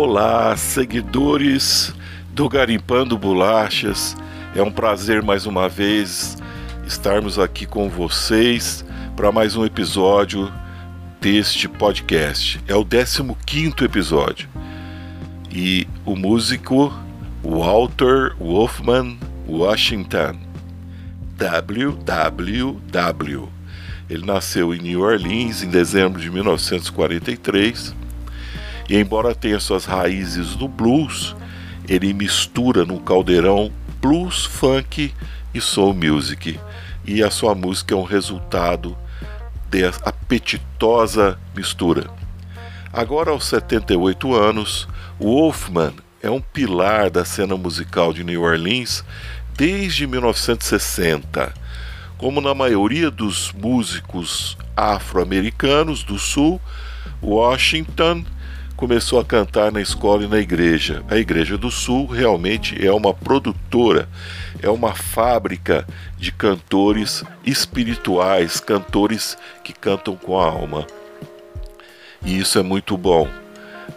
Olá, seguidores do Garimpando Bolachas. É um prazer mais uma vez estarmos aqui com vocês para mais um episódio deste podcast. É o 15 episódio. E o músico Walter Wolfman Washington. WWW. Ele nasceu em New Orleans em dezembro de 1943 e, embora tenha suas raízes no blues, ele mistura no caldeirão blues, funk e soul music. E a sua música é um resultado dessa apetitosa mistura. Agora, aos 78 anos, Wolfman é um pilar da cena musical de New Orleans desde 1960. Como na maioria dos músicos afro-americanos do Sul, Washington começou a cantar na escola e na igreja. A Igreja do Sul realmente é uma produtora, é uma fábrica de cantores espirituais, cantores que cantam com a alma. E isso é muito bom.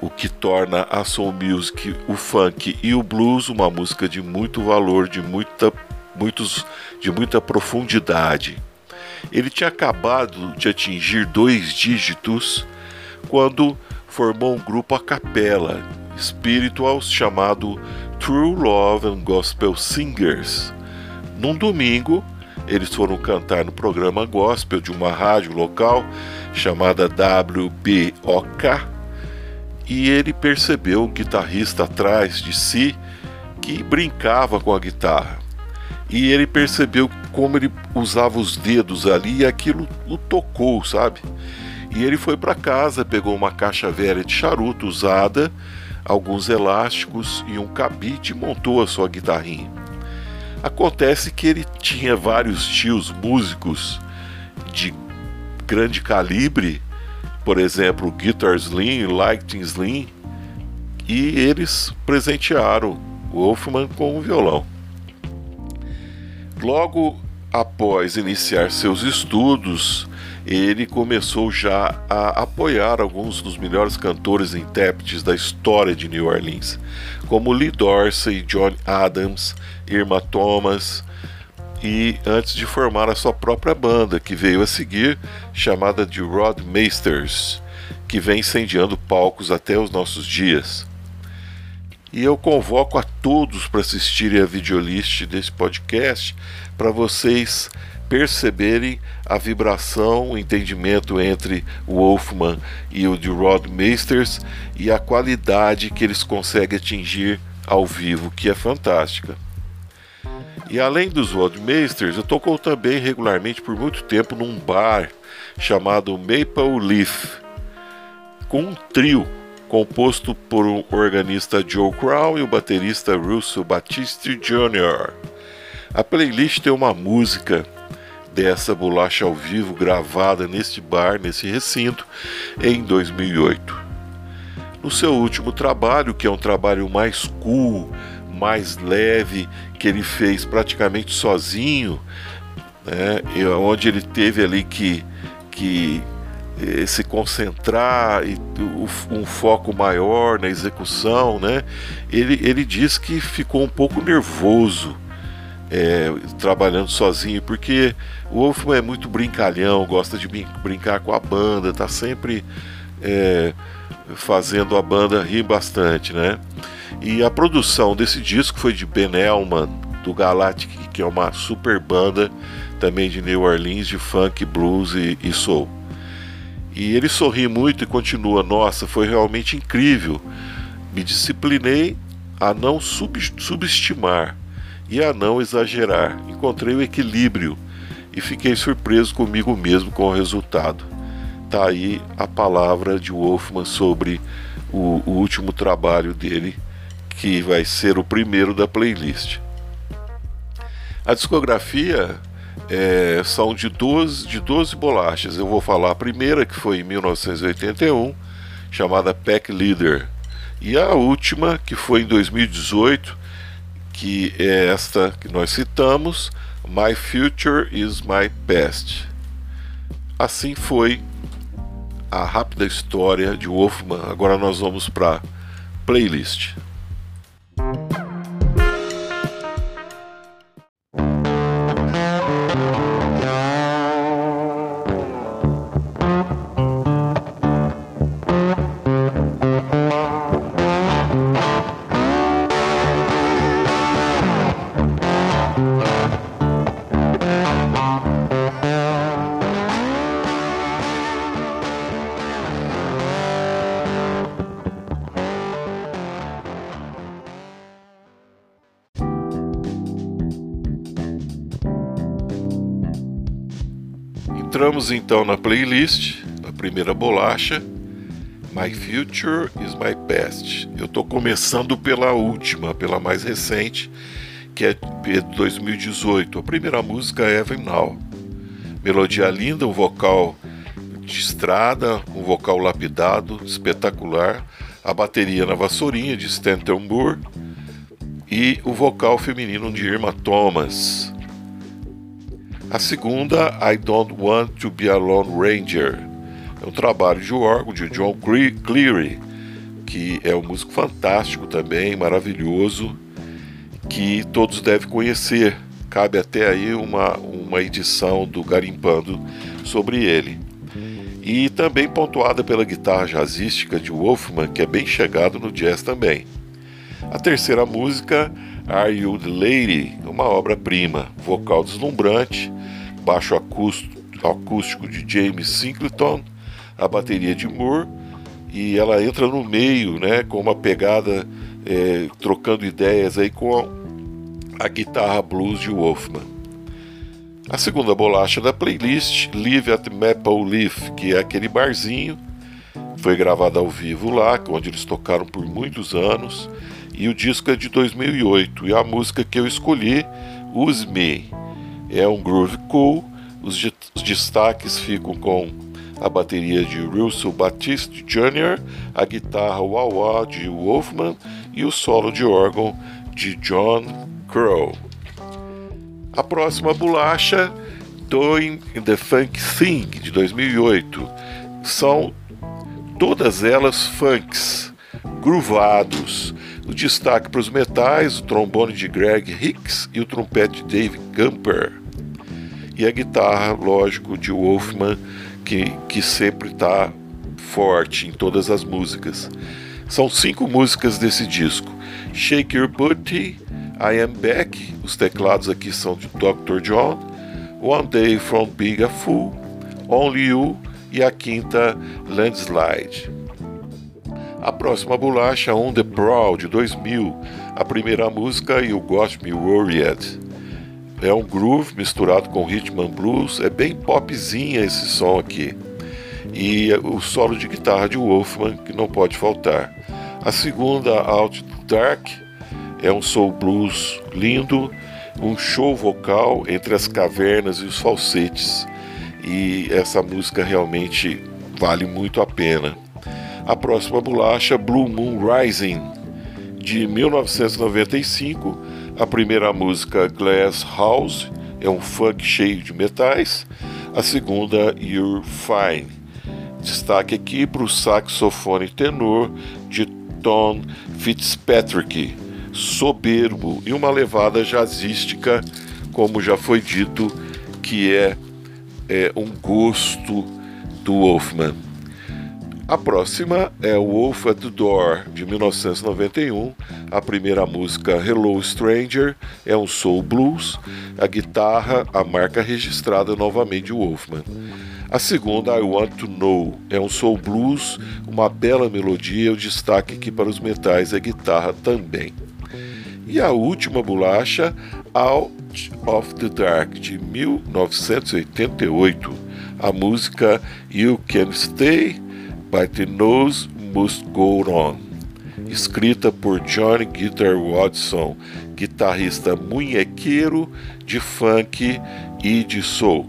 O que torna a soul music, o funk e o blues uma música de muito valor, de muita, muitos, de muita profundidade. Ele tinha acabado de atingir dois dígitos quando formou um grupo a capela, spirituals chamado True Love and Gospel Singers. Num domingo, eles foram cantar no programa gospel de uma rádio local chamada WBOK e ele percebeu um guitarrista atrás de si que brincava com a guitarra. E ele percebeu como ele usava os dedos ali e aquilo o tocou, sabe? E ele foi para casa, pegou uma caixa velha de charuto usada, alguns elásticos e um cabide e montou a sua guitarrinha. Acontece que ele tinha vários tios músicos de grande calibre, por exemplo, Guitar Slim, Lighting Slim, e eles presentearam Wolfman com um violão. Logo após iniciar seus estudos ele começou já a apoiar alguns dos melhores cantores e intérpretes da história de New Orleans, como Lee Dorsey, John Adams, Irma Thomas, e antes de formar a sua própria banda, que veio a seguir, chamada de Rod Masters, que vem incendiando palcos até os nossos dias. E eu convoco a todos para assistirem a videolist desse podcast para vocês perceberem a vibração, o entendimento entre o Wolfman e o de Rod Masters e a qualidade que eles conseguem atingir ao vivo, que é fantástica. E além dos Rod Masters, eu tocou também regularmente por muito tempo num bar chamado Maple Leaf, com um trio composto por o organista Joe Crow e o baterista Russell Batiste Jr. A playlist tem uma música dessa bolacha ao vivo gravada neste bar, nesse recinto, em 2008. No seu último trabalho, que é um trabalho mais cool, mais leve, que ele fez praticamente sozinho, né, onde ele teve ali que, que eh, se concentrar e um foco maior na execução, né? Ele, ele diz que ficou um pouco nervoso é, trabalhando sozinho, porque o Wolfman é muito brincalhão, gosta de brincar com a banda, tá sempre é, fazendo a banda rir bastante, né? E a produção desse disco foi de Ben Elman, do Galactic, que é uma super banda também de New Orleans, de funk, blues e, e soul. E ele sorri muito e continua: Nossa, foi realmente incrível. Me disciplinei a não sub subestimar e a não exagerar. Encontrei o equilíbrio e fiquei surpreso comigo mesmo com o resultado. Tá aí a palavra de Wolfman sobre o, o último trabalho dele, que vai ser o primeiro da playlist. A discografia é, são de 12, de 12 bolachas. Eu vou falar a primeira, que foi em 1981, chamada Pack Leader. E a última, que foi em 2018, que é esta que nós citamos, My Future is My Best. Assim foi a rápida história de Wolfman. Agora nós vamos para playlist. Entramos então na playlist, na primeira bolacha, My Future is My Past. Eu estou começando pela última, pela mais recente, que é de 2018. A primeira música é Even Now. Melodia linda, um vocal de estrada, um vocal lapidado, espetacular. A bateria na vassourinha de Stanton Moore e o vocal feminino de Irma Thomas. A segunda, I Don't Want to Be a Lone Ranger. É um trabalho de órgão de John Cleary, que é um músico fantástico também, maravilhoso, que todos devem conhecer. Cabe até aí uma, uma edição do Garimpando sobre ele. E também pontuada pela guitarra jazzística de Wolfman, que é bem chegado no jazz também. A terceira música, Are You the Lady? Uma obra-prima, vocal deslumbrante, baixo acústico de James Singleton, a bateria de Moore, e ela entra no meio, né, com uma pegada, é, trocando ideias aí com a, a guitarra blues de Wolfman. A segunda bolacha da playlist, Live at Maple Leaf, que é aquele barzinho, foi gravada ao vivo lá, onde eles tocaram por muitos anos, e o disco é de 2008, e a música que eu escolhi, Use Me, é um groove cool. Os, os destaques ficam com a bateria de Russell Batiste Jr., a guitarra wah-wah de Wolfman e o solo de órgão de John Crow. A próxima bolacha, Doing the Funk Thing, de 2008. São todas elas funks, groovados. O destaque para os metais, o trombone de Greg Hicks e o trompete de Dave Gumper e a guitarra, lógico, de Wolfman, que, que sempre está forte em todas as músicas. São cinco músicas desse disco: Shake Your Booty, I Am Back, os teclados aqui são de Dr. John, One Day from Big a Fool, Only You e a quinta Landslide. A próxima bolacha, On the Prowl, de 2000, a primeira música e o Got Me Worried. É um groove misturado com rhythm and blues, é bem popzinha esse som aqui. E o solo de guitarra de Wolfman que não pode faltar. A segunda, Out Dark, é um soul blues lindo, um show vocal entre as cavernas e os falsetes. E essa música realmente vale muito a pena. A próxima bolacha, Blue Moon Rising, de 1995 a primeira música, Glass House, é um funk cheio de metais. A segunda, You're Fine. Destaque aqui para o saxofone tenor de Tom Fitzpatrick, soberbo e uma levada jazzística, como já foi dito, que é, é um gosto do Wolfman. A próxima é Wolf at the Door, de 1991. A primeira música, Hello Stranger, é um soul blues. A guitarra, a marca registrada novamente Wolfman. A segunda, I Want to Know, é um soul blues, uma bela melodia. O destaque aqui para os metais é guitarra também. E a última bolacha, Out of the Dark, de 1988. A música You Can Stay But the Nose Must Go On, escrita por Johnny Guitar Watson, guitarrista munhequeiro de funk e de soul.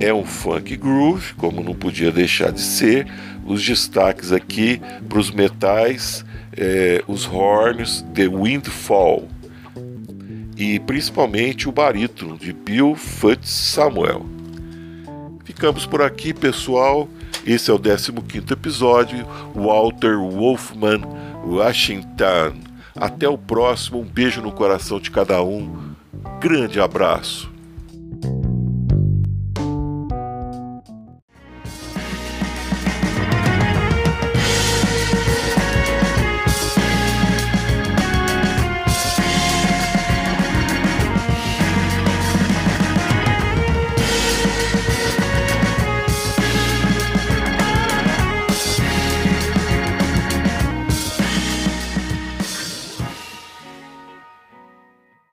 É um funk groove, como não podia deixar de ser. Os destaques aqui para os metais, é, os horns, The Windfall e principalmente o barítono de Bill Foots Samuel. Ficamos por aqui, pessoal. Esse é o 15 episódio. Walter Wolfman Washington. Até o próximo, um beijo no coração de cada um. Grande abraço.